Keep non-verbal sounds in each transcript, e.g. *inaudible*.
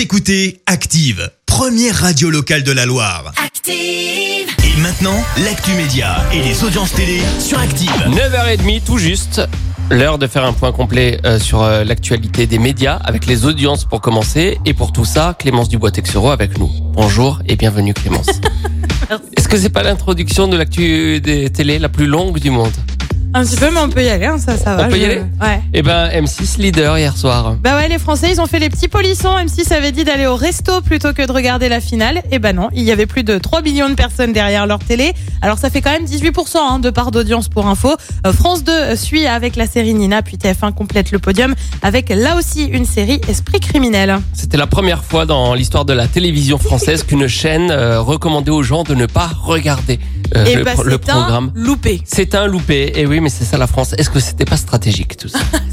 Vous écoutez Active, première radio locale de la Loire. Active. Et maintenant, l'actu média et les audiences télé sur Active. 9h30 tout juste. L'heure de faire un point complet euh, sur euh, l'actualité des médias avec les audiences pour commencer. Et pour tout ça, Clémence Dubois-Texero avec nous. Bonjour et bienvenue Clémence. *laughs* Est-ce que c'est pas l'introduction de l'actu des télé la plus longue du monde? Un petit peu, mais on peut y aller, hein, ça, ça va. peut y aller Ouais. Eh ben M6 leader hier soir. Bah ouais, les Français, ils ont fait les petits polissons. M6 avait dit d'aller au resto plutôt que de regarder la finale. Et bah non, il y avait plus de 3 millions de personnes derrière leur télé. Alors ça fait quand même 18% hein, de part d'audience pour info. Euh, France 2 suit avec la série Nina, puis TF1 complète le podium avec là aussi une série Esprit criminel. C'était la première fois dans l'histoire de la télévision française qu'une chaîne euh, recommandait aux gens de ne pas regarder euh, et le, bah pro- le c'est un programme. loupé. C'est un loupé. Et oui, mais c'est ça la France. Est-ce que c'était pas stratégique tout ça? *laughs*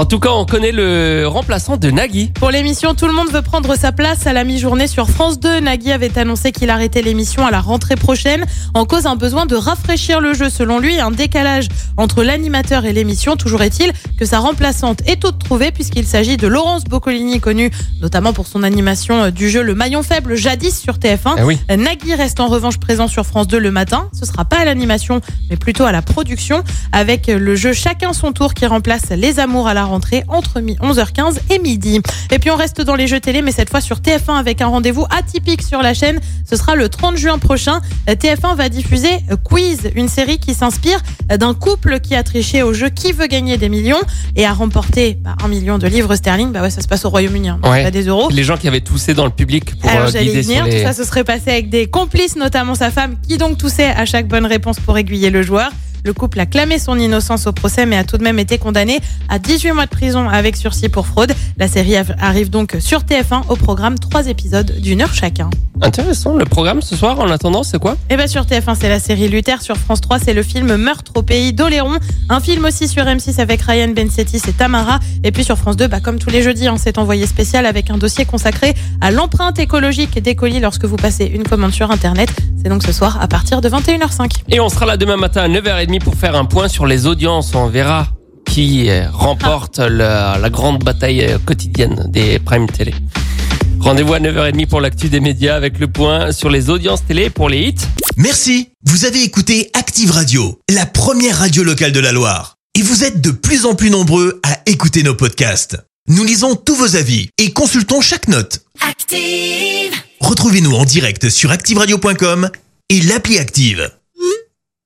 En tout cas, on connaît le remplaçant de Nagui. Pour l'émission Tout le monde veut prendre sa place à la mi-journée sur France 2, Nagui avait annoncé qu'il arrêtait l'émission à la rentrée prochaine en cause un besoin de rafraîchir le jeu. Selon lui, un décalage entre l'animateur et l'émission. Toujours est-il que sa remplaçante est toute trouvée puisqu'il s'agit de Laurence Boccolini, connue notamment pour son animation euh, du jeu Le Maillon Faible jadis sur TF1. Eh oui. Nagui reste en revanche présent sur France 2 le matin. Ce sera pas à l'animation, mais plutôt à la production, avec le jeu Chacun son tour qui remplace Les Amours à la rentrée entre mi- 11h15 et midi. Et puis on reste dans les jeux télé, mais cette fois sur TF1 avec un rendez-vous atypique sur la chaîne. Ce sera le 30 juin prochain. Euh, TF1 va diffuser euh, Quiz, une série qui s'inspire euh, d'un couple qui a triché au jeu Qui veut gagner des millions et a remporté bah, un million de livres sterling. Bah ouais, ça se passe au Royaume-Uni, hein, Ouais. pas des euros. Les gens qui avaient toussé dans le public pour Alors j'allais venir, les... tout ça se serait passé avec des complices, notamment sa femme, qui donc toussait à chaque bonne réponse pour aiguiller le joueur. Le couple a clamé son innocence au procès, mais a tout de même été condamné à 18 mois de prison avec sursis pour fraude. La série arrive donc sur TF1 au programme, trois épisodes d'une heure chacun. Intéressant. Le programme ce soir, en attendant, c'est quoi Et bien sur TF1, c'est la série Luther. Sur France 3, c'est le film Meurtre au pays d'Oléron. Un film aussi sur M6 avec Ryan Bensetti et Tamara. Et puis sur France 2, bah, comme tous les jeudis, hein, c'est envoyé spécial avec un dossier consacré à l'empreinte écologique des colis lorsque vous passez une commande sur Internet. C'est donc ce soir à partir de 21h05. Et on sera là demain matin à 9h30 pour faire un point sur les audiences. On verra qui remporte la, la grande bataille quotidienne des Prime Télé. Rendez-vous à 9h30 pour l'actu des médias avec le point sur les audiences télé pour les hits. Merci. Vous avez écouté Active Radio, la première radio locale de la Loire. Et vous êtes de plus en plus nombreux à écouter nos podcasts. Nous lisons tous vos avis et consultons chaque note. Active. Retrouvez-nous en direct sur activeradio.com et l'appli Active.